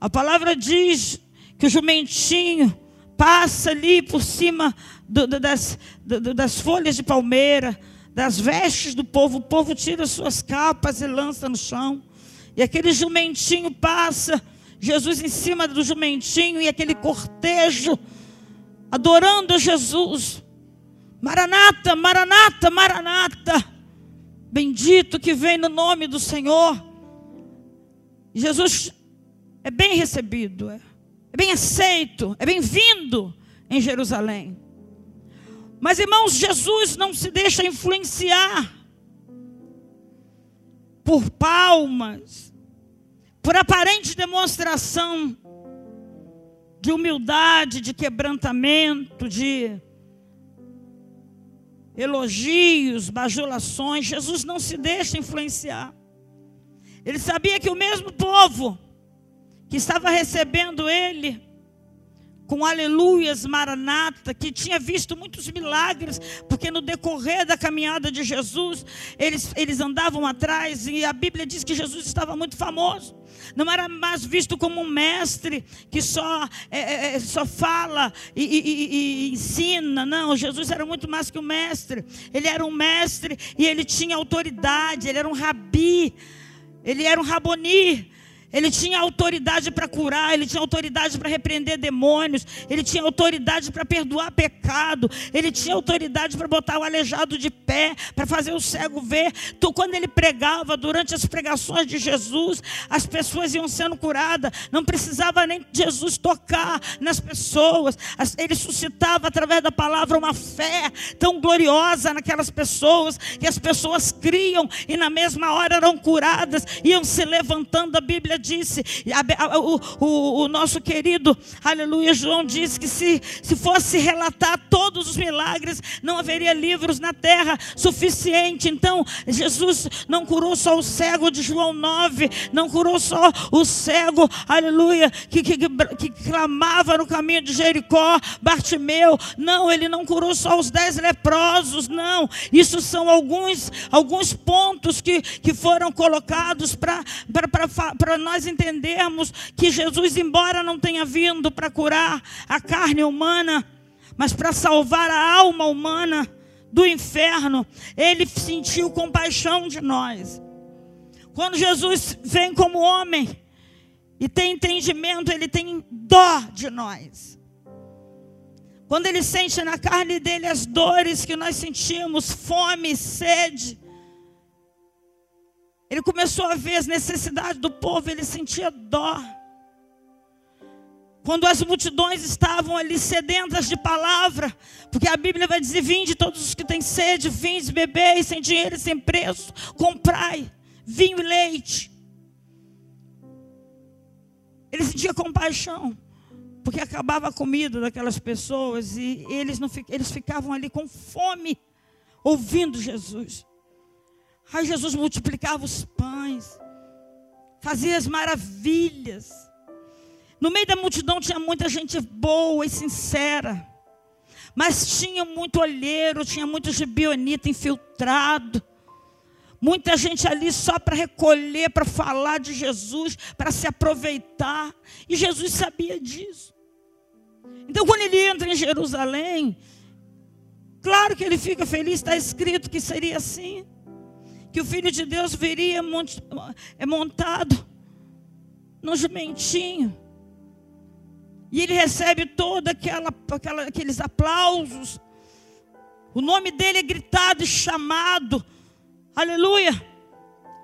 A palavra diz que o jumentinho passa ali por cima do, do, das, do, das folhas de palmeira, das vestes do povo. O povo tira suas capas e lança no chão. E aquele jumentinho passa, Jesus em cima do jumentinho e aquele cortejo adorando Jesus. Maranata, Maranata, Maranata. Bendito que vem no nome do Senhor. Jesus é bem recebido, é, é bem aceito, é bem-vindo em Jerusalém. Mas, irmãos, Jesus não se deixa influenciar por palmas, por aparente demonstração de humildade, de quebrantamento, de elogios, bajulações. Jesus não se deixa influenciar. Ele sabia que o mesmo povo que estava recebendo ele com aleluias, maranata, que tinha visto muitos milagres, porque no decorrer da caminhada de Jesus, eles, eles andavam atrás, e a Bíblia diz que Jesus estava muito famoso. Não era mais visto como um mestre que só, é, é, é só fala e, e, e, ensina. Não, Jesus era muito mais que um mestre. Ele era um mestre e ele tinha autoridade, ele era um rabi, ele era um raboni. Ele tinha autoridade para curar, ele tinha autoridade para repreender demônios, ele tinha autoridade para perdoar pecado, ele tinha autoridade para botar o aleijado de pé, para fazer o cego ver. Então, quando ele pregava, durante as pregações de Jesus, as pessoas iam sendo curadas, não precisava nem Jesus tocar nas pessoas, ele suscitava através da palavra uma fé tão gloriosa naquelas pessoas, que as pessoas criam e na mesma hora eram curadas, iam se levantando. A Bíblia disse, o, o, o, nosso querido, aleluia, João disse que se, se fosse relatar todos os milagres, não haveria livros na terra suficiente. Então, Jesus não curou só o cego de João 9, não curou só o cego, aleluia, que, que, que, que clamava no caminho de Jericó, Bartimeu. Não, ele não curou só os dez leprosos, não. Isso são alguns, alguns pontos que, que foram colocados para nós nós entendermos que Jesus, embora não tenha vindo para curar a carne humana, mas para salvar a alma humana do inferno, ele sentiu compaixão de nós. Quando Jesus vem como homem e tem entendimento, ele tem dó de nós. Quando ele sente na carne dele as dores que nós sentimos, fome, sede, ele começou a ver as necessidades do povo, ele sentia dó. Quando as multidões estavam ali sedentas de palavra, porque a Bíblia vai dizer: Vinde todos os que têm sede, vinde beber, sem dinheiro sem preço, comprai vinho e leite. Ele sentia compaixão, porque acabava a comida daquelas pessoas e eles, não, eles ficavam ali com fome, ouvindo Jesus. Aí Jesus multiplicava os pães, fazia as maravilhas. No meio da multidão tinha muita gente boa e sincera, mas tinha muito olheiro, tinha muito gibionita infiltrado. Muita gente ali só para recolher, para falar de Jesus, para se aproveitar. E Jesus sabia disso. Então, quando ele entra em Jerusalém, claro que ele fica feliz, está escrito que seria assim que o Filho de Deus viria é montado no jumentinho. E ele recebe todos aquela, aquela, aqueles aplausos. O nome dele é gritado e chamado. Aleluia.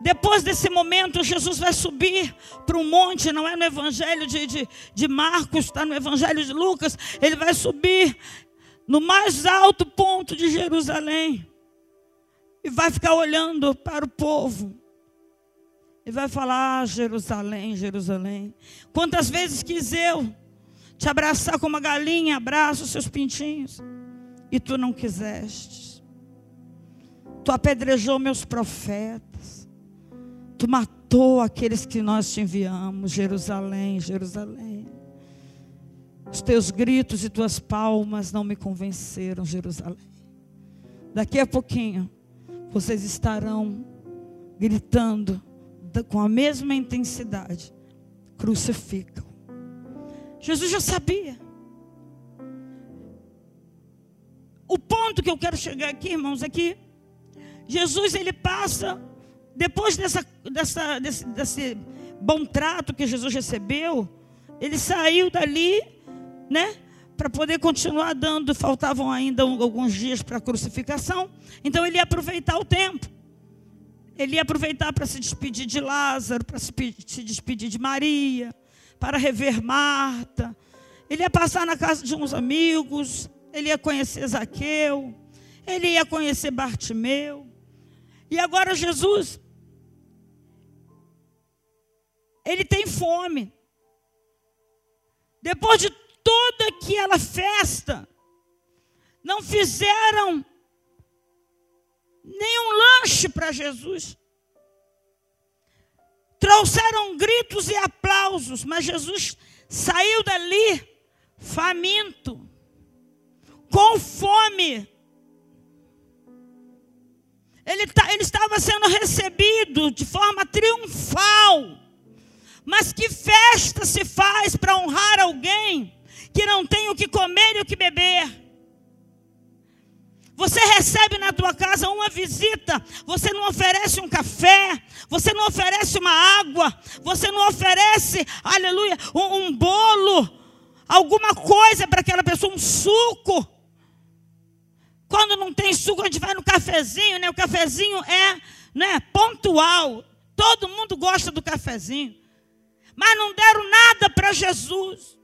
Depois desse momento, Jesus vai subir para um monte, não é no Evangelho de, de, de Marcos, está no Evangelho de Lucas. Ele vai subir no mais alto ponto de Jerusalém e vai ficar olhando para o povo. E vai falar: ah, Jerusalém, Jerusalém. Quantas vezes quis eu te abraçar como uma galinha abraça os seus pintinhos, e tu não quiseste. Tu apedrejou meus profetas. Tu matou aqueles que nós te enviamos, Jerusalém, Jerusalém. Os teus gritos e tuas palmas não me convenceram, Jerusalém. Daqui a pouquinho, vocês estarão gritando com a mesma intensidade: crucificam, Jesus já sabia. O ponto que eu quero chegar aqui, irmãos, é que Jesus ele passa, depois dessa, dessa, desse, desse bom trato que Jesus recebeu, ele saiu dali, né? Para poder continuar dando, faltavam ainda alguns dias para a crucificação, então ele ia aproveitar o tempo. Ele ia aproveitar para se despedir de Lázaro, para se, despedir de Maria, para rever Marta. Ele ia passar na casa de uns amigos, ele ia conhecer Zaqueu, ele ia conhecer Bartimeu. E agora Jesus, ele tem fome. Depois de toda aquela festa, não fizeram nenhum lanche para Jesus. Trouxeram gritos e aplausos, mas Jesus saiu dali faminto, com fome. Ele, tá, ele estava sendo recebido de forma triunfal. Mas que festa se faz para honrar alguém que não tem o que comer e o que beber? Você recebe na tua casa uma visita, você não oferece um café, você não oferece uma água, você não oferece, aleluia, um, um bolo, alguma coisa para aquela pessoa, um suco. Quando não tem suco, a gente vai no cafezinho, né? O cafezinho é né, pontual. Todo mundo gosta do cafezinho. Mas não deram nada para Jesus.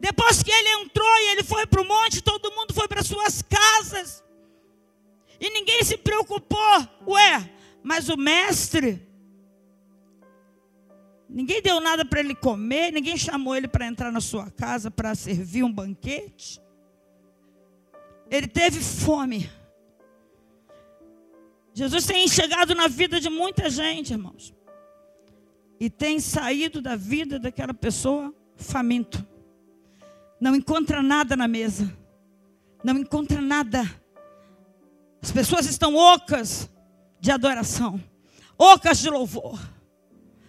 Depois que ele entrou e ele foi para o monte, todo mundo foi para suas casas. E ninguém se preocupou. Ué, mas o mestre. Ninguém deu nada para ele comer, ninguém chamou ele para entrar na sua casa para servir um banquete. Ele teve fome. Jesus tem chegado na vida de muita gente, irmãos. E tem saído da vida daquela pessoa faminto. Não encontra nada na mesa. Não encontra nada. As pessoas estão ocas de adoração, ocas de louvor,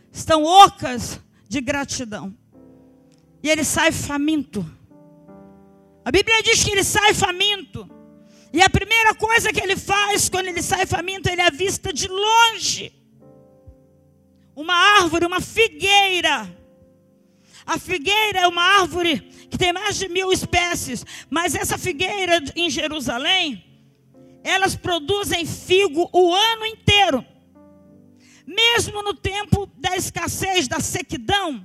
estão ocas de gratidão. E ele sai faminto. A Bíblia diz que ele sai faminto. E a primeira coisa que ele faz quando ele sai faminto, ele avista de longe uma árvore, uma figueira. A figueira é uma árvore que tem mais de mil espécies, mas essa figueira em Jerusalém, elas produzem figo o ano inteiro. Mesmo no tempo da escassez, da sequidão,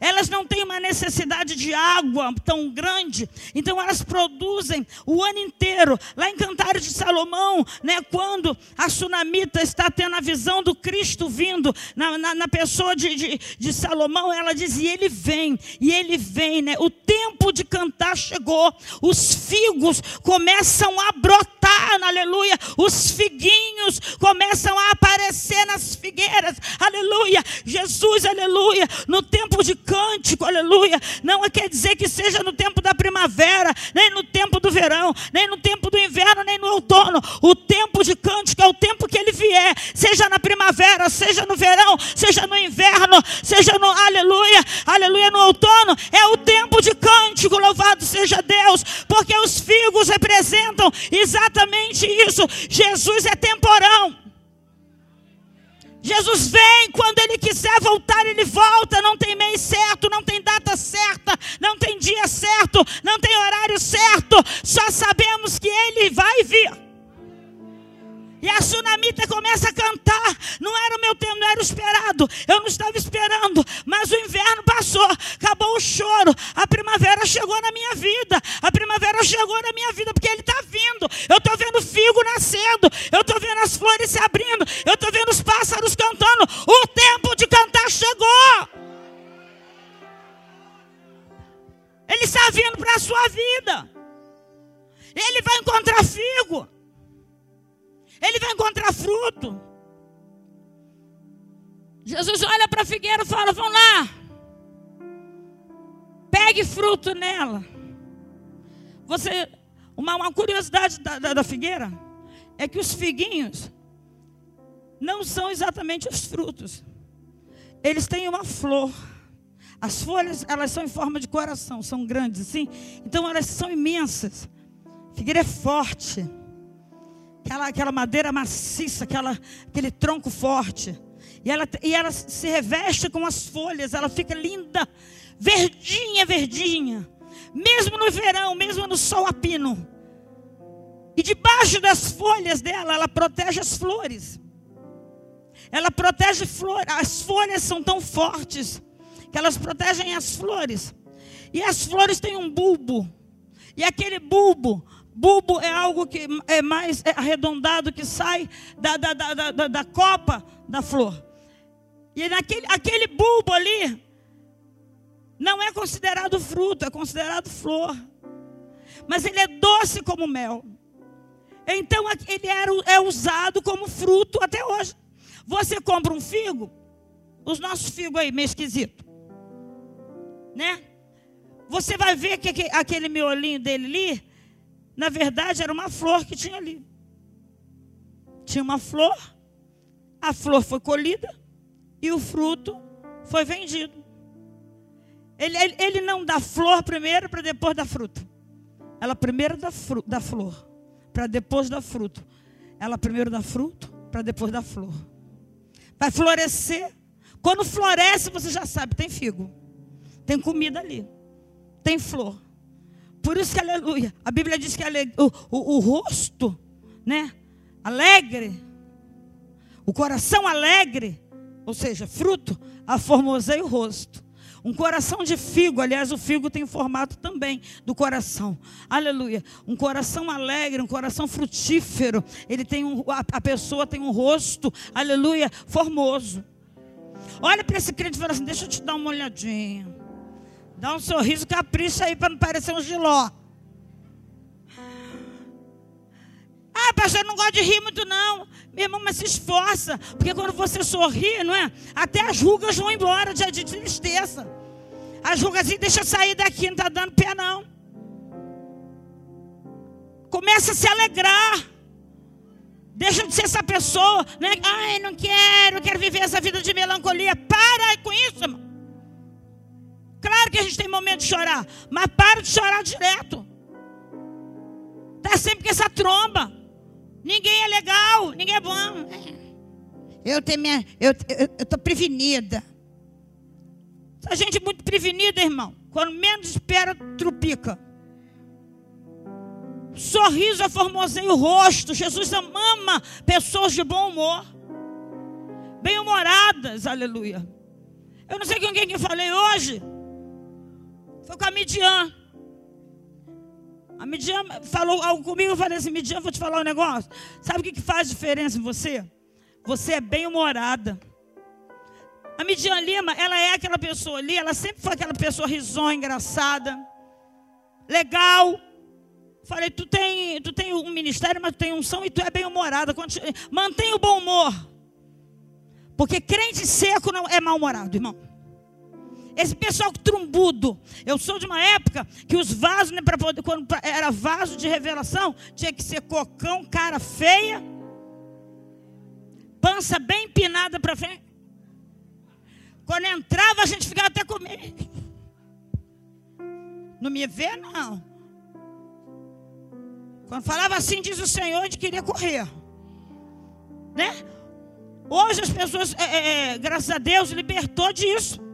elas não têm uma necessidade de água tão grande, então elas produzem o ano inteiro. Lá em Cantares de Salomão, né, quando a sunamita está tendo a visão do Cristo vindo na, na, na pessoa de, de, de, Salomão, ela diz: e ele vem, e ele vem, né? O tempo de cantar chegou, os figos começam a brotar, aleluia, os figuinhos começam a aparecer nas figueiras, aleluia. Jesus, aleluia, no tempo de cântico, aleluia. Não quer dizer que seja no tempo da primavera, nem no tempo do verão, nem no tempo do inverno, nem no outono. O tempo de cântico é o tempo que ele vier, seja na primavera, seja no verão, seja no inverno, seja no aleluia, aleluia, no outono. É o tempo de cântico, louvado seja Deus, porque os figos representam exatamente isso. Jesus é temporão. Jesus vem quando ele quiser voltar, ele volta. Não tem mês certo, não tem data certa, não tem dia certo, não tem horário certo. Só sabemos que ele vai vir. E a tsunamita começa a cantar. Não era o meu tempo, não era o esperado. Eu não estava esperando. Mas o inverno passou. Acabou o choro. A primavera chegou na minha vida. A primavera chegou na minha vida porque ele está vindo. Eu estou vendo figo nascendo. Eu estou vendo as flores se abrindo. Eu estou vendo os pássaros cantando. O tempo de cantar chegou. Ele está vindo para a sua vida. Ele vai encontrar figo. Ele vai encontrar fruto. Jesus olha para a figueira e fala: Vão lá, pegue fruto nela. Você, uma, uma curiosidade da, da, da figueira é que os figuinhos não são exatamente os frutos, eles têm uma flor. As folhas, elas são em forma de coração, são grandes assim. Então elas são imensas. Figueira é forte. Aquela, aquela madeira maciça, aquela, aquele tronco forte. E ela, e ela se reveste com as folhas, ela fica linda, verdinha, verdinha. Mesmo no verão, mesmo no sol a pino. E debaixo das folhas dela, ela protege as flores. Ela protege flores. As folhas são tão fortes que elas protegem as flores. E as flores têm um bulbo. E aquele bulbo, bulbo é algo que é mais arredondado que sai da, da, da, da, da copa da flor. E naquele, aquele bulbo ali não é considerado fruto, é considerado flor. Mas ele é doce como mel. Então ele era, é usado como fruto até hoje. Você compra um figo, os nossos figos aí, meio esquisito. Né? Você vai ver que aquele miolinho dele ali, na verdade, era uma flor que tinha ali. Tinha uma flor, a flor foi colhida e o fruto foi vendido. Ele, ele, ele não dá flor primeiro para depois dar fruto. Ela primeiro dá, fru, dá flor, para depois dar fruto. Ela primeiro dá fruto, para depois dar flor. Vai florescer. Quando floresce, você já sabe, tem figo. Tem comida ali. Tem flor. Por isso que, aleluia, a Bíblia diz que o, o, o rosto, né? Alegre. O coração alegre. Ou seja, fruto, aformoseia o rosto. Um coração de figo, aliás, o figo tem formato também do coração. Aleluia. Um coração alegre, um coração frutífero. Ele tem um, a, a pessoa tem um rosto, aleluia, formoso. Olha para esse crente e fala assim: deixa eu te dar uma olhadinha. Dá um sorriso capricha aí para não parecer um giló. Ah, pastor, eu não gosto de rir muito, não. Meu irmão, mas se esforça. Porque quando você sorri, não é? Até as rugas vão embora de, de tristeza. As rugas assim, deixa sair daqui, não está dando pé, não. Começa a se alegrar. Deixa de ser essa pessoa, né? Ai, não quero, quero viver essa vida de melancolia. Para com isso, irmão. Claro que a gente tem momento de chorar, mas para de chorar direto. Tá sempre com essa tromba. Ninguém é legal, ninguém é bom. Eu tenho minha, eu, eu, eu tô prevenida. A gente é muito prevenida, irmão. Quando menos espera, trupica. Sorriso aformoseia o rosto. Jesus ama pessoas de bom humor. Bem-humoradas, aleluia. Eu não sei com quem que falei hoje. Foi com a Midian. A Midian falou algo comigo, eu falei assim, Midian, vou te falar um negócio. Sabe o que, que faz diferença em você? Você é bem-humorada. A Midian Lima, ela é aquela pessoa ali, ela sempre foi aquela pessoa risonha, engraçada, legal. Falei, tu tem, tu tem um ministério, mas tu tem unção e tu é bem-humorada. Mantém o bom humor. Porque crente seco não é mal-humorado, irmão. Esse pessoal trumbudo. Eu sou de uma época que os vasos, né, poder, quando era vaso de revelação, tinha que ser cocão, cara feia, pança bem empinada para frente. Quando entrava, a gente ficava até comer. Não me vê, não. Quando falava assim, diz o Senhor, gente queria correr. Né? Hoje as pessoas, é, é, é graças a Deus, libertou disso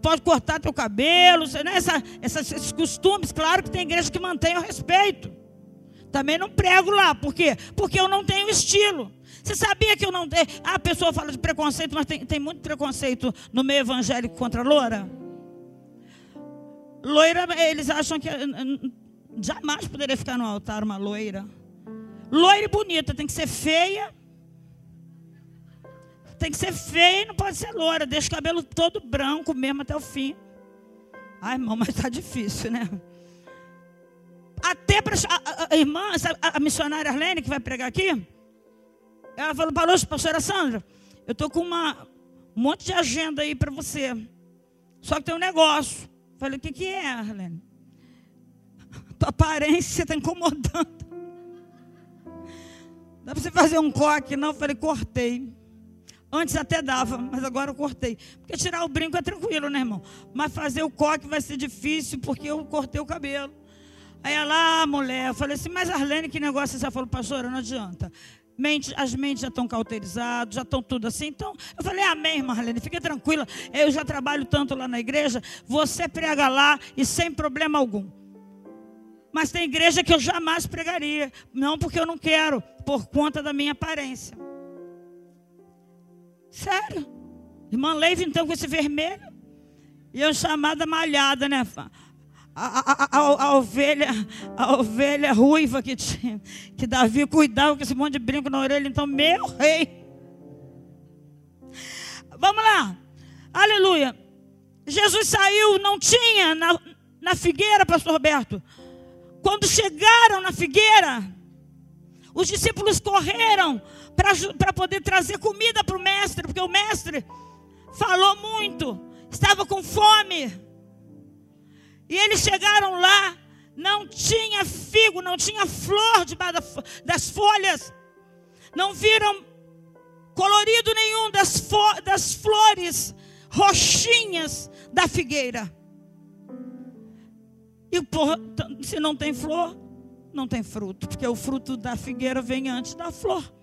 pode cortar teu cabelo, né? Essa, esses costumes, claro que tem igreja que mantém o respeito. Também não prego lá, por quê? Porque eu não tenho estilo. Você sabia que eu não tenho. Ah, a pessoa fala de preconceito, mas tem, tem muito preconceito no meio evangélico contra loura. Loira, eles acham que jamais poderia ficar no altar uma loira. Loira e bonita, tem que ser feia tem que ser feia e não pode ser loura. Deixa o cabelo todo branco mesmo até o fim. Ai, irmão, mas está difícil, né? Até para a, a, irmã, a, a, missionária Arlene, que vai pregar aqui, ela falou para a pastora Sandra, eu estou com uma, um monte de agenda aí para você. Só que tem um negócio. Falei, o que, que é, Arlene? Tua aparência está incomodando. Dá para você fazer um coque? Não, falei, cortei. Antes até dava, mas agora eu cortei. Porque tirar o brinco é tranquilo, né, irmão? Mas fazer o coque vai ser difícil porque eu cortei o cabelo. Aí ela, ah, mulher, eu falei assim, mas Arlene, que negócio você falou, pastora, não adianta. Mente, as mentes já estão cauterizadas, já estão tudo assim. Então, eu falei, amém, Marlene, fica tranquila. Eu já trabalho tanto lá na igreja, você prega lá e sem problema algum. Mas tem igreja que eu jamais pregaria. Não porque eu não quero, por conta da minha aparência. Sério. Irmã Leiva, então, com esse vermelho. E eu chamada malhada, né? A, a, a, a, ovelha, a ovelha ruiva que tinha, que Davi cuidava com esse monte de brinco na orelha. Então, meu rei. Vamos lá. Aleluia. Jesus saiu, não tinha na, na figueira, pastor Roberto. Quando chegaram na figueira, os discípulos correram para poder trazer comida para o mestre, porque o mestre falou muito, estava com fome. E eles chegaram lá, não tinha figo, não tinha flor debaixo das folhas, não viram colorido nenhum das, das flores roxinhas da figueira. E se não tem flor, não tem fruto, porque o fruto da figueira vem antes da flor.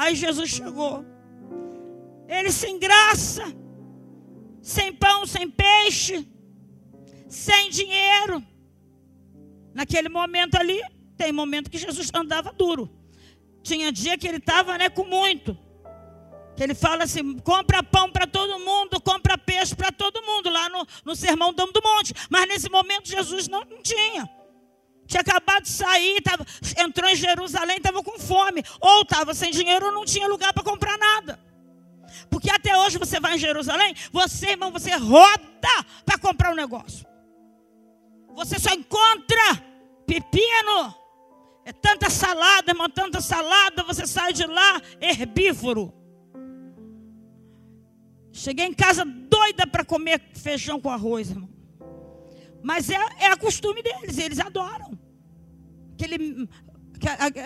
Aí Jesus chegou. Ele sem graça, sem pão, sem peixe, sem dinheiro. Naquele momento ali, tem momento que Jesus andava duro. Tinha dia que ele estava né, com muito. Que ele fala assim: compra pão para todo mundo, compra peixe para todo mundo, lá no, no sermão do Monte. Mas nesse momento Jesus não, não tinha. Tinha acabado de sair, tava, entrou em Jerusalém, estava com fome. Ou estava sem dinheiro ou não tinha lugar para comprar nada. Porque até hoje você vai em Jerusalém, você, irmão, você roda para comprar um negócio. Você só encontra pepino. É tanta salada, irmão, tanta salada, você sai de lá herbívoro. Cheguei em casa doida para comer feijão com arroz, irmão. Mas é, é costume deles, eles adoram. Aquele,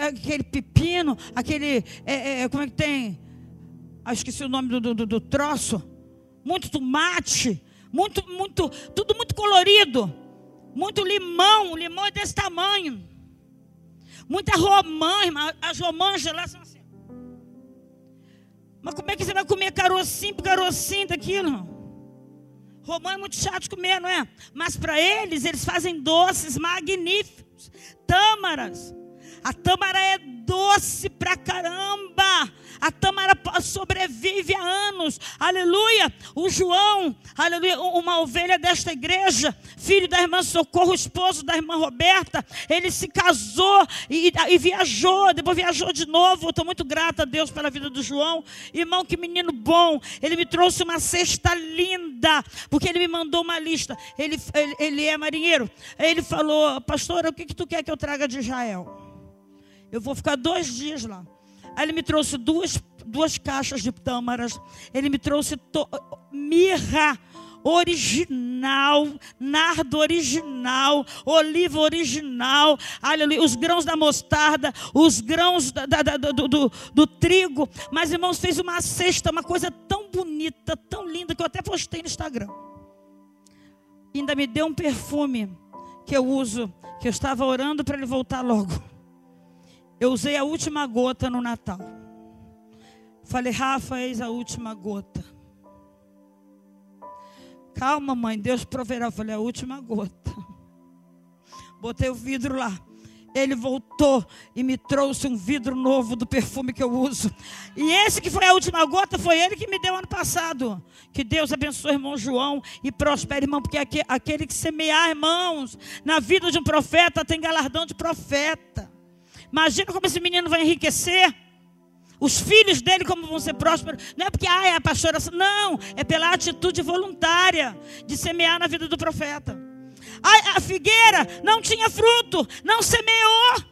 aquele pepino, aquele. É, é, como é que tem? Ah, esqueci o nome do, do, do troço. Muito tomate. Muito, muito, tudo muito colorido. Muito limão. limão é desse tamanho. Muita romã, irmã. As romãs lá são assim. Mas como é que você vai comer carocinho por carocinho daquilo, irmão? Romão é muito chato de comer, não é? Mas para eles, eles fazem doces magníficos. Tâmaras. A tâmara é doce pra caramba. A tâmara sobrevive há anos. Aleluia. O João, aleluia, uma ovelha desta igreja, filho da irmã Socorro, esposo da irmã Roberta, ele se casou e, e viajou, depois viajou de novo. Estou muito grata a Deus pela vida do João. Irmão, que menino bom. Ele me trouxe uma cesta linda, porque ele me mandou uma lista. Ele, ele, ele é marinheiro. Ele falou, pastor, o que, que tu quer que eu traga de Israel? Eu vou ficar dois dias lá. Aí ele me trouxe duas, duas caixas de tâmaras. Ele me trouxe to, mirra original, nardo original, oliva original, aleluia, os grãos da mostarda, os grãos da, da, da, do, do, do, trigo. Mas, irmãos, fez uma cesta, uma coisa tão bonita, tão linda, que eu até postei no Instagram. Ainda me deu um perfume que eu uso, que eu estava orando para ele voltar logo. Eu usei a última gota no Natal. Falei, Rafa, eis a última gota. Calma, mãe, Deus proverá. Eu falei, a última gota. Botei o vidro lá. Ele voltou e me trouxe um vidro novo do perfume que eu uso. E esse que foi a última gota foi ele que me deu ano passado. Que Deus abençoe, irmão João, e prospere, irmão, porque aquele que semear, irmãos, na vida de um profeta tem galardão de profeta. Imagina como esse menino vai enriquecer. Os filhos dele, como vão ser prósperos. Não é porque, ah, é a pastora. Não, é pela atitude voluntária de semear na vida do profeta. A, a figueira não tinha fruto, não semeou.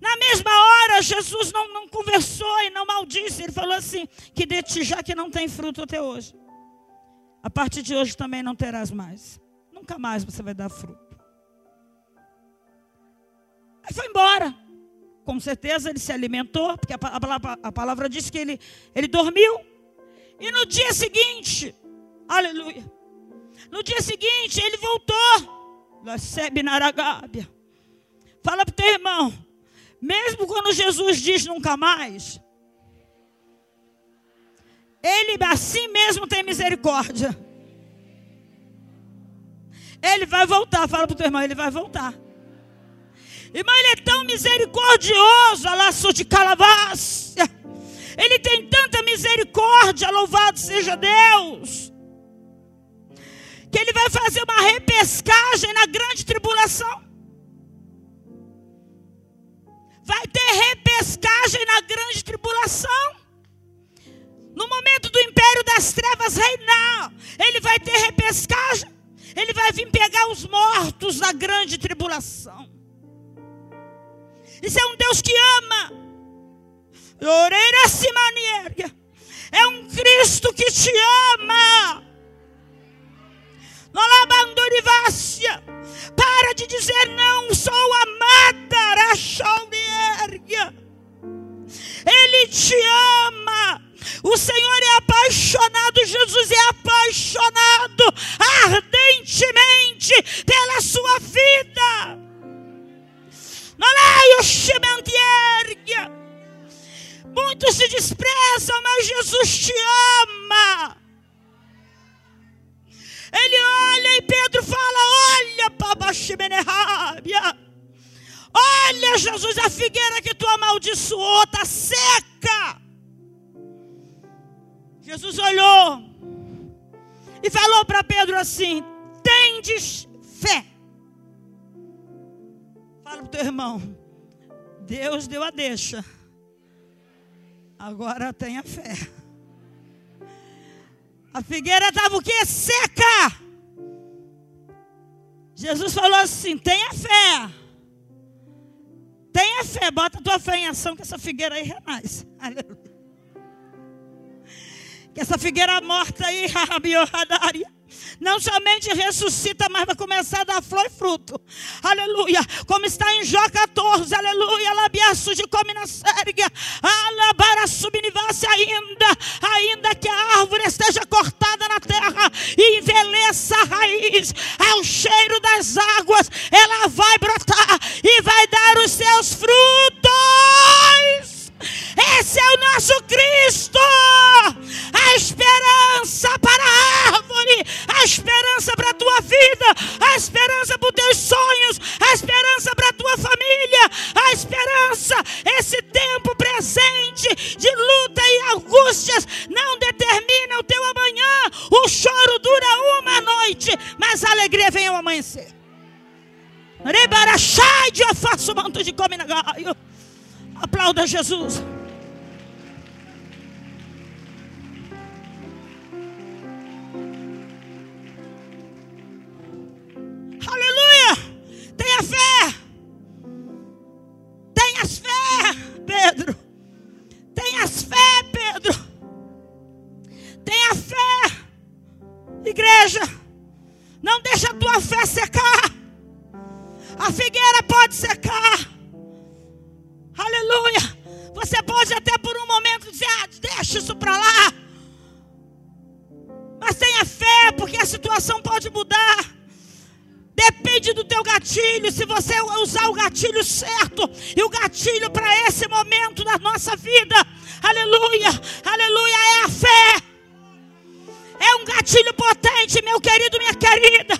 Na mesma hora, Jesus não, não conversou e não maldisse. Ele falou assim: que de ti, já que não tem fruto até hoje, a partir de hoje também não terás mais. Nunca mais você vai dar fruto. Aí foi embora. com certeza ele se alimentou, porque a palavra, a palavra diz que ele, ele dormiu. E no dia seguinte, aleluia, no dia seguinte ele voltou. Fala para o teu irmão, mesmo quando Jesus diz nunca mais, ele assim mesmo tem misericórdia. Ele vai voltar, fala para o teu irmão, ele vai voltar. Irmão, ele é tão misericordioso, laço de calavassia. Ele tem tanta misericórdia, louvado seja Deus. Que ele vai fazer uma repescagem na grande tribulação. Vai ter repescagem na grande tribulação. No momento do império das trevas reinar, ele vai ter repescagem. Ele vai vir pegar os mortos na grande tribulação. Isso é um Deus que ama. É um Cristo que te ama. Para de dizer não, sou amada. Ele te ama. O Senhor é apaixonado, Jesus é apaixonado ardentemente pela sua vida. Muitos se desprezam, mas Jesus te ama. Ele olha e Pedro fala: Olha, Pabaximenerábia. Olha, Jesus, a figueira que tu amaldiçoou está seca. Jesus olhou e falou para Pedro assim: Tendes fé. Fala para o teu irmão. Deus deu a deixa. Agora tenha fé. A figueira estava o quê? Seca. Jesus falou assim: tenha fé. Tenha fé, bota a tua fé em ação que essa figueira aí renasce. Aleluia. Que essa figueira morta aí, não somente ressuscita, mas vai começar a dar flor e fruto. Aleluia. Como está em Jó 14, aleluia. Labiaço de come na sérgia. Alabara subnivasse ainda. Ainda que a árvore esteja cortada na terra e envelheça a raiz, ao cheiro das águas, ela vai brotar e vai dar os seus frutos. Esse é o nosso Cristo. A esperança para a árvore, a esperança para a tua vida, a esperança para os teus sonhos, a esperança para a tua família, a esperança, esse tempo presente de luta e angústias não determina o teu amanhã. O choro dura uma noite, mas a alegria vem ao amanhecer. Rebarachai de afaço manto de cominagaio. Aplauda Jesus. A fé secar. A figueira pode secar. Aleluia. Você pode até por um momento dizer: ah, deixa isso para lá. Mas tenha fé, porque a situação pode mudar. Depende do teu gatilho, se você usar o gatilho certo e o gatilho para esse momento da nossa vida. Aleluia, aleluia, é a fé. É um gatilho potente, meu querido, minha querida,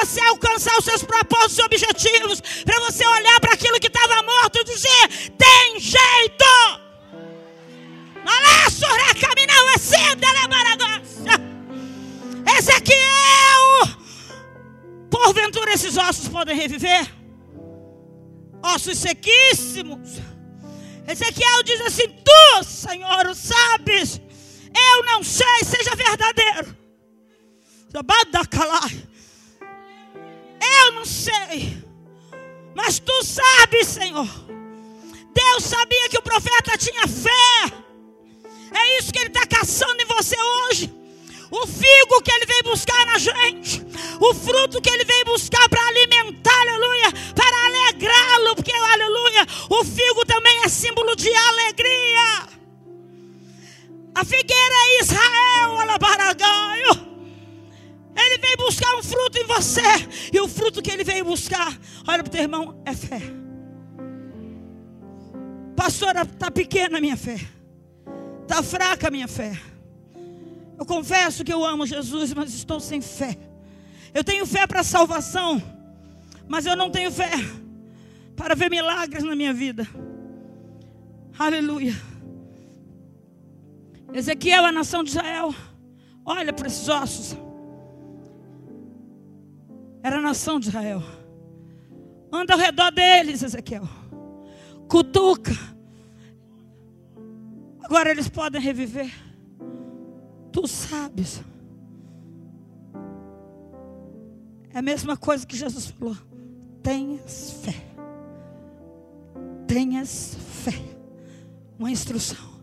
você alcançar os seus propósitos e objetivos, para você olhar para aquilo que estava morto e dizer: tem jeito. Ezequiel Porventura esses ossos podem reviver? Ossos sequíssimos. Ezequiel diz assim: Tu, Senhor, o sabes. Eu não sei, seja verdadeiro. Eu não sei. Mas tu sabes, Senhor. Deus sabia que o profeta tinha fé. É isso que ele está caçando em você hoje o figo que ele veio buscar na gente, o fruto que ele veio buscar para alimentar, aleluia, para alegrá-lo, porque, aleluia, o figo também de alegria. A figueira é Israel, alabaragaio. Ele veio buscar um fruto em você. E o fruto que ele veio buscar, olha para o teu irmão, é fé. Pastora, está pequena a minha fé. Está fraca a minha fé. Eu confesso que eu amo Jesus, mas estou sem fé. Eu tenho fé para salvação, mas eu não tenho fé para ver milagres na minha vida. Aleluia. Ezequiel, a nação de Israel, olha para esses ossos. Era a nação de Israel. Anda ao redor deles, Ezequiel. Cutuca. Agora eles podem reviver. Tu sabes. É a mesma coisa que Jesus falou. Tenhas fé. Tenhas fé. Uma instrução.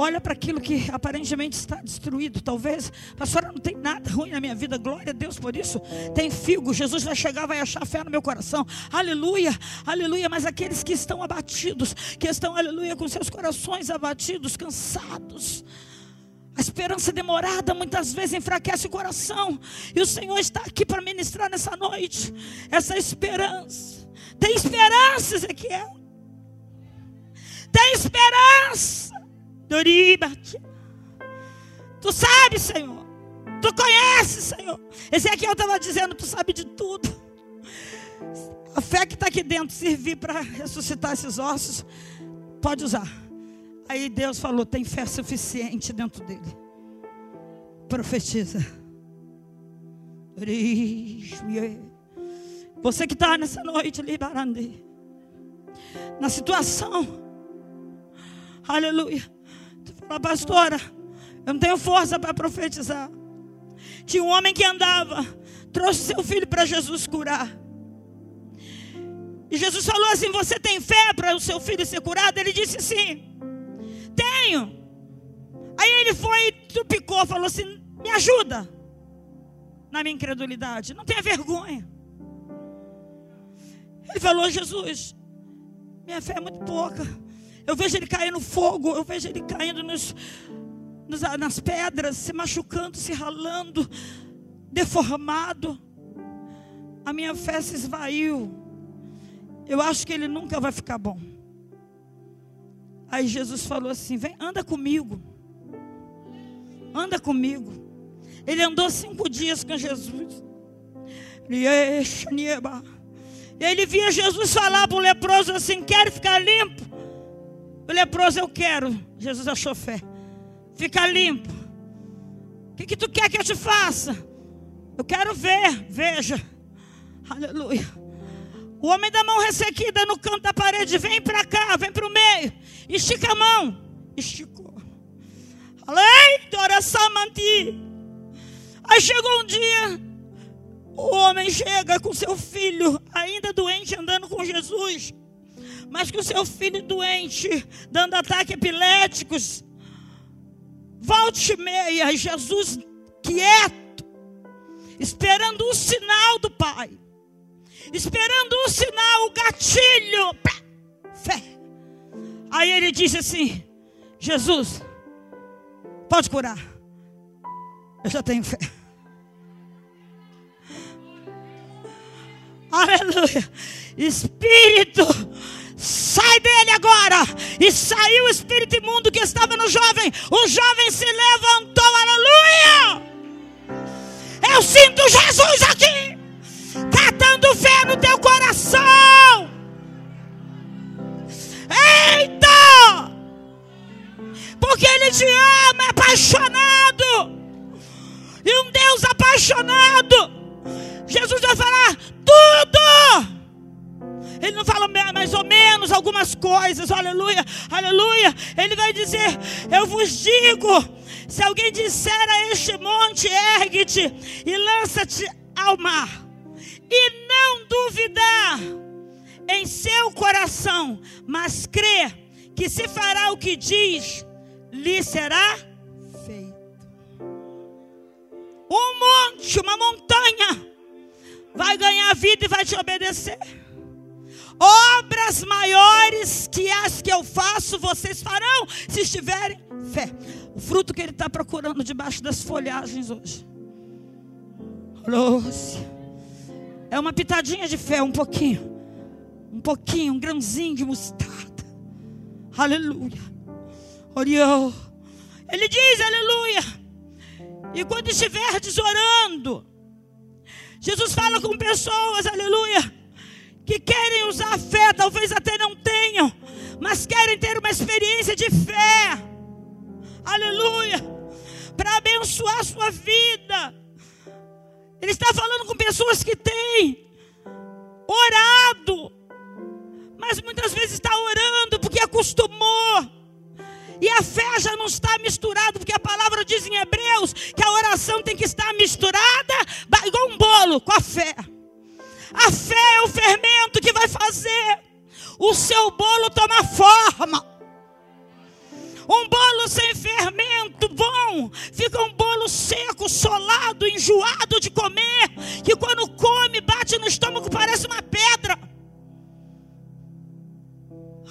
Olha para aquilo que aparentemente está destruído. Talvez, pastora, não tem nada ruim na minha vida. Glória a Deus por isso. Tem figo. Jesus vai chegar, vai achar fé no meu coração. Aleluia, aleluia. Mas aqueles que estão abatidos, que estão, aleluia, com seus corações abatidos, cansados. A esperança demorada muitas vezes enfraquece o coração. E o Senhor está aqui para ministrar nessa noite. Essa esperança. Tem esperança, Ezequiel. Tem esperança. Tu sabe, Senhor. Tu conheces, Senhor. Esse aqui eu estava dizendo, tu sabe de tudo. A fé que está aqui dentro servir para ressuscitar esses ossos, pode usar. Aí Deus falou: tem fé suficiente dentro dele. Profetiza. Você que está nessa noite, Libarande, na situação, aleluia Fala, pastora, eu não tenho força para profetizar. Tinha um homem que andava, trouxe seu filho para Jesus curar. E Jesus falou assim: Você tem fé para o seu filho ser curado? Ele disse sim, tenho. Aí ele foi e tupicou, falou assim: Me ajuda na minha incredulidade, não tenha vergonha. Ele falou: Jesus, minha fé é muito pouca. Eu vejo ele caindo no fogo, eu vejo ele caindo nos, nos, nas pedras, se machucando, se ralando, deformado. A minha fé se esvaiu. Eu acho que ele nunca vai ficar bom. Aí Jesus falou assim: Vem, anda comigo. Anda comigo. Ele andou cinco dias com Jesus. E ele via Jesus falar para o leproso assim: Quer ficar limpo? O leproso, eu quero. Jesus achou fé. Fica limpo. O que, que tu quer que eu te faça? Eu quero ver. Veja. Aleluia. O homem da mão ressequida no canto da parede. Vem para cá, vem para o meio. Estica a mão. Esticou. Aleluia. Aí chegou um dia. O homem chega com seu filho, ainda doente, andando com Jesus mas que o seu filho doente, dando ataques epiléticos, volte meia, Jesus quieto, esperando o sinal do Pai, esperando o sinal, o gatilho, fé. Aí ele disse assim: Jesus, pode curar, eu já tenho fé. Aleluia. Espírito Sai dele agora. E saiu o espírito imundo que estava no jovem. O jovem se levantou. Aleluia. Eu sinto Jesus aqui. Catando fé no teu coração. Eita! Porque Ele te ama, é apaixonado. E um Deus apaixonado. Jesus vai falar tudo ele não fala mais ou menos algumas coisas, aleluia, aleluia. Ele vai dizer: Eu vos digo, se alguém disser a este monte, ergue-te e lança-te ao mar, e não duvidar em seu coração, mas crer que se fará o que diz, lhe será feito. Um monte, uma montanha, vai ganhar vida e vai te obedecer. Obras maiores que as que eu faço, vocês farão, se estiverem fé. O fruto que ele está procurando debaixo das folhagens hoje. É uma pitadinha de fé, um pouquinho. Um pouquinho, um grãozinho de mostarda. Aleluia. Oriou. Ele diz, aleluia. E quando estiverdes orando, Jesus fala com pessoas, aleluia, que querem usar a fé, talvez até não tenham, mas querem ter uma experiência de fé, aleluia, para abençoar a sua vida. Ele está falando com pessoas que têm orado, mas muitas vezes está orando porque acostumou e a fé já não está misturada, porque a palavra diz em Hebreus que a oração tem que estar misturada, igual um bolo, com a fé. A fé é o fermento que vai fazer o seu bolo tomar forma. Um bolo sem fermento bom fica um bolo seco, solado, enjoado de comer, que quando come bate no estômago parece uma pedra.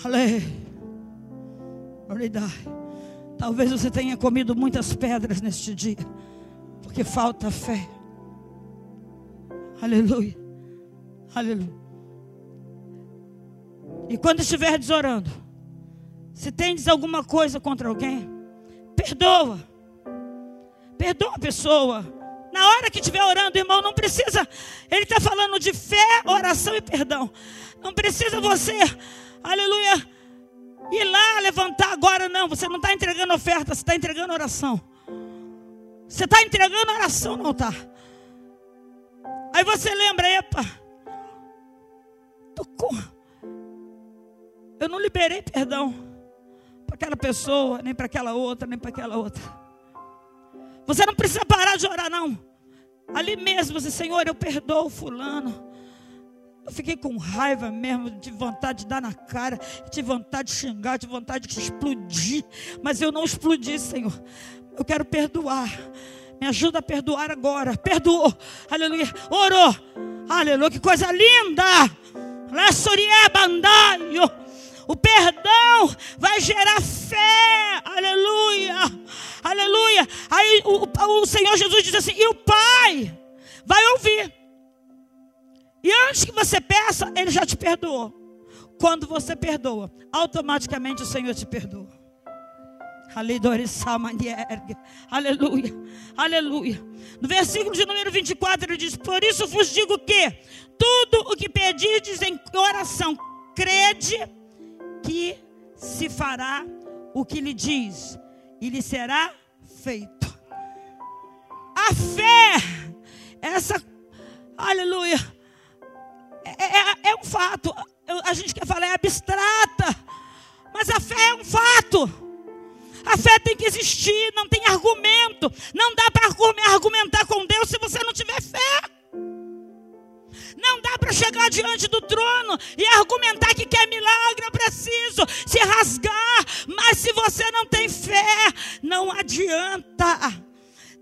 Aleluia. Talvez você tenha comido muitas pedras neste dia, porque falta fé. Aleluia. Aleluia. E quando estiver orando, se tendes alguma coisa contra alguém, perdoa. Perdoa a pessoa. Na hora que estiver orando, irmão, não precisa. Ele está falando de fé, oração e perdão. Não precisa você, aleluia, ir lá levantar agora, não. Você não está entregando oferta, você está entregando oração. Você está entregando oração no altar. Aí você lembra, epa, tocou. Eu não liberei perdão para aquela pessoa, nem para aquela outra, nem para aquela outra. Você não precisa parar de orar, não. Ali mesmo, você, Senhor, eu perdoo fulano. Eu fiquei com raiva mesmo, de vontade de dar na cara, de vontade de xingar, de vontade de explodir. Mas eu não explodi, Senhor. Eu quero perdoar. Me ajuda a perdoar agora. Perdoou. Aleluia. Orou. Aleluia. Que coisa linda. O perdão vai gerar fé. Aleluia. Aleluia. Aí o, o Senhor Jesus diz assim: e o Pai vai ouvir. E antes que você peça, Ele já te perdoou. Quando você perdoa, automaticamente o Senhor te perdoa. Aleluia, aleluia. No versículo de número 24 ele diz: Por isso vos digo que tudo o que pedirdes em oração, crede que se fará o que lhe diz, e lhe será feito. A fé, essa, aleluia, é, é, é um fato. A gente quer falar é abstrata, mas a fé é um fato. A fé tem que existir, não tem argumento. Não dá para argumentar com Deus se você não tiver fé. Não dá para chegar diante do trono e argumentar que quer milagre, eu preciso se rasgar. Mas se você não tem fé, não adianta.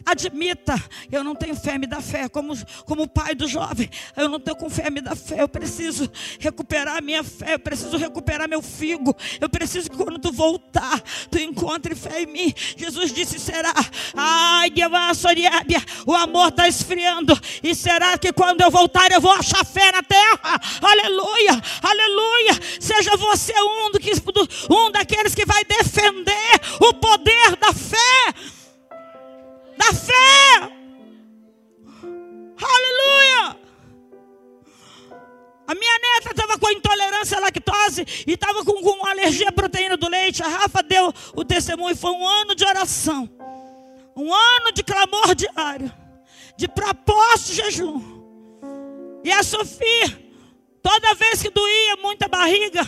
Admita, eu não tenho fé, me dá fé. Como, como pai do jovem, eu não tenho com fé, me dá fé. Eu preciso recuperar a minha fé, eu preciso recuperar meu figo. Eu preciso que quando tu voltar, tu encontre fé em mim. Jesus disse: será, ai, o amor está esfriando. E será que quando eu voltar, eu vou achar fé na terra? Aleluia, aleluia. Seja você um, do que, um daqueles que vai defender o poder da fé da fé. Aleluia! A minha neta estava com intolerância à lactose e estava com, com alergia à proteína do leite. A Rafa deu o testemunho. Foi um ano de oração, um ano de clamor diário, de propósito de jejum. E a Sofia, toda vez que doía muita barriga,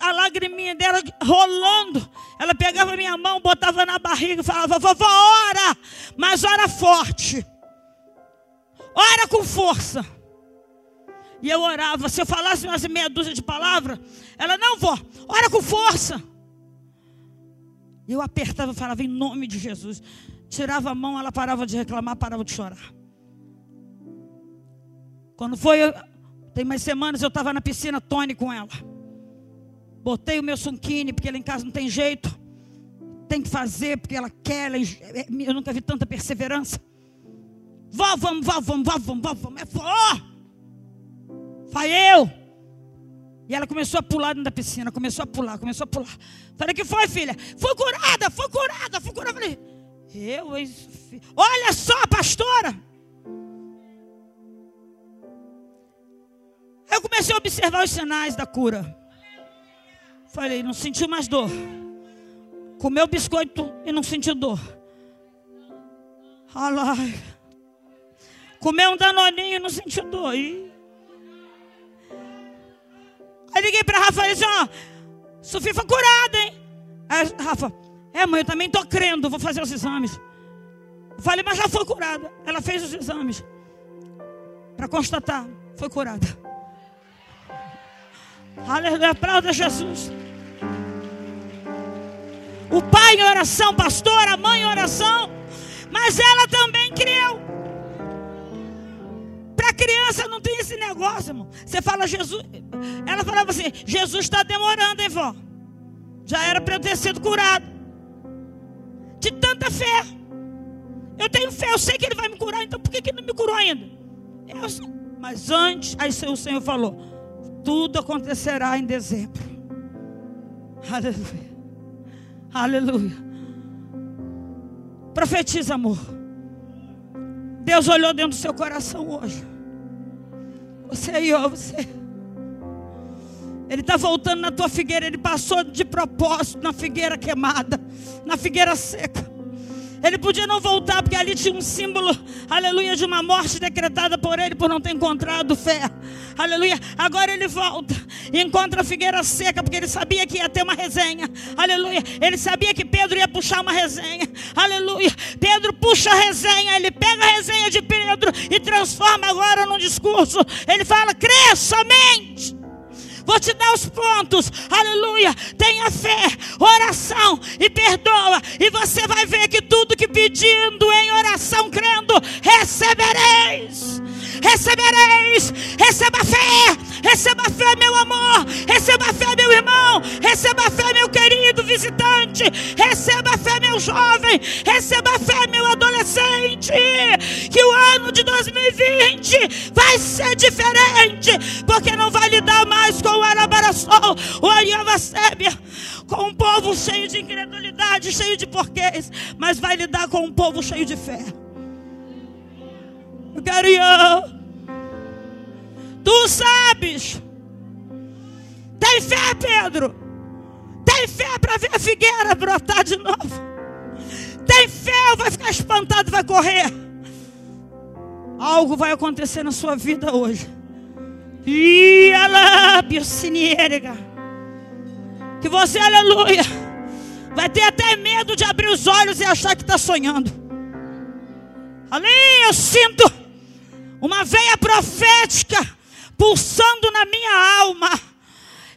a lagriminha dela rolando. Ela pegava minha mão, botava na barriga e falava: Vovó, ora, mas ora forte. Ora com força. E eu orava. Se eu falasse umas meia dúzia de palavras, ela: Não, vó, ora com força. E eu apertava e falava: Em nome de Jesus. Tirava a mão, ela parava de reclamar, parava de chorar. Quando foi Tem mais semanas eu estava na piscina Tony com ela. Botei o meu sunquine, porque lá em casa não tem jeito. Tem que fazer, porque ela quer. Ela, é, eu nunca vi tanta perseverança. Vá, vamos, vá, vamos, vá, vamos, vá, vamos. É ó! Vai eu! E ela começou a pular dentro da piscina, começou a pular, começou a pular. Falei, que foi, filha? Foi curada, foi curada, foi curada. Falei, eu, olha só, pastora. Eu comecei a observar os sinais da cura. Falei, não sentiu mais dor. Comeu biscoito e não sentiu dor. Alai. Comeu um danoninho e não sentiu dor. Ih. Aí liguei para Rafa e disse: Ó, Sofia foi curada, hein? Aí, Rafa, é, mãe, eu também tô crendo, vou fazer os exames. falei, mas já foi curada. Ela fez os exames para constatar, foi curada. Aleluia, aplauda Jesus. O pai em oração, pastor, a mãe em oração, mas ela também creu. Para criança não tem esse negócio, irmão. Você fala Jesus, ela falava assim: Jesus está demorando, hein, vó? Já era para eu ter sido curado. De tanta fé. Eu tenho fé, eu sei que ele vai me curar, então por que, que ele não me curou ainda? Eu, mas antes, aí o Senhor falou: tudo acontecerá em dezembro. Aleluia. Aleluia. Profetiza, amor. Deus olhou dentro do seu coração hoje. Você aí, ó, você. Ele está voltando na tua figueira. Ele passou de propósito na figueira queimada, na figueira seca. Ele podia não voltar, porque ali tinha um símbolo, aleluia, de uma morte decretada por ele por não ter encontrado fé. Aleluia. Agora ele volta e encontra a figueira seca, porque ele sabia que ia ter uma resenha. Aleluia. Ele sabia que Pedro ia puxar uma resenha. Aleluia. Pedro puxa a resenha, ele pega a resenha de Pedro e transforma agora num discurso. Ele fala: crê somente. Vou te dar os pontos. Aleluia. Tenha fé, oração e perdoa. E você vai ver que tudo que pedindo em oração, crendo, recebereis. Recebereis. Receba fé. Receba fé, meu amor. Receba fé, meu irmão. Receba fé, meu querido visitante. Receba fé, meu jovem. Receba fé, meu adolescente. Que o ano de 2020 vai ser diferente. Porque não vai lidar mais com o Arabarassol, o Ariavacébia, com um povo cheio de incredulidade, cheio de porquês, mas vai lidar com um povo cheio de fé. Garião, tu sabes, tem fé, Pedro, tem fé para ver a figueira brotar de novo. Tem fé, vai ficar espantado, vai correr. Algo vai acontecer na sua vida hoje. E Que você, aleluia, vai ter até medo de abrir os olhos e achar que está sonhando. Ali eu sinto uma veia profética pulsando na minha alma.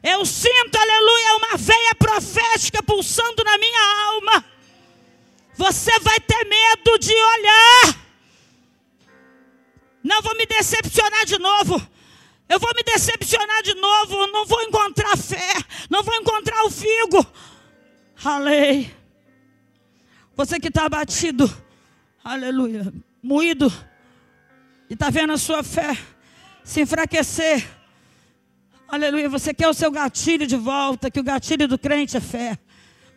Eu sinto, aleluia, uma veia profética pulsando na minha alma. Você vai ter medo de olhar. Não vou me decepcionar de novo. Eu vou me decepcionar de novo, não vou encontrar fé, não vou encontrar o figo. Aleluia. Você que está abatido, aleluia, moído, e está vendo a sua fé se enfraquecer. Aleluia, você quer o seu gatilho de volta, que o gatilho do crente é fé.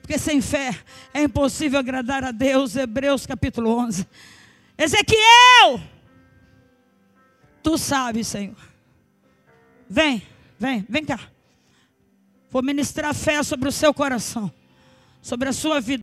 Porque sem fé é impossível agradar a Deus. Hebreus capítulo 11. Ezequiel, tu sabes, Senhor Vem, vem, vem cá. Vou ministrar fé sobre o seu coração, sobre a sua vida.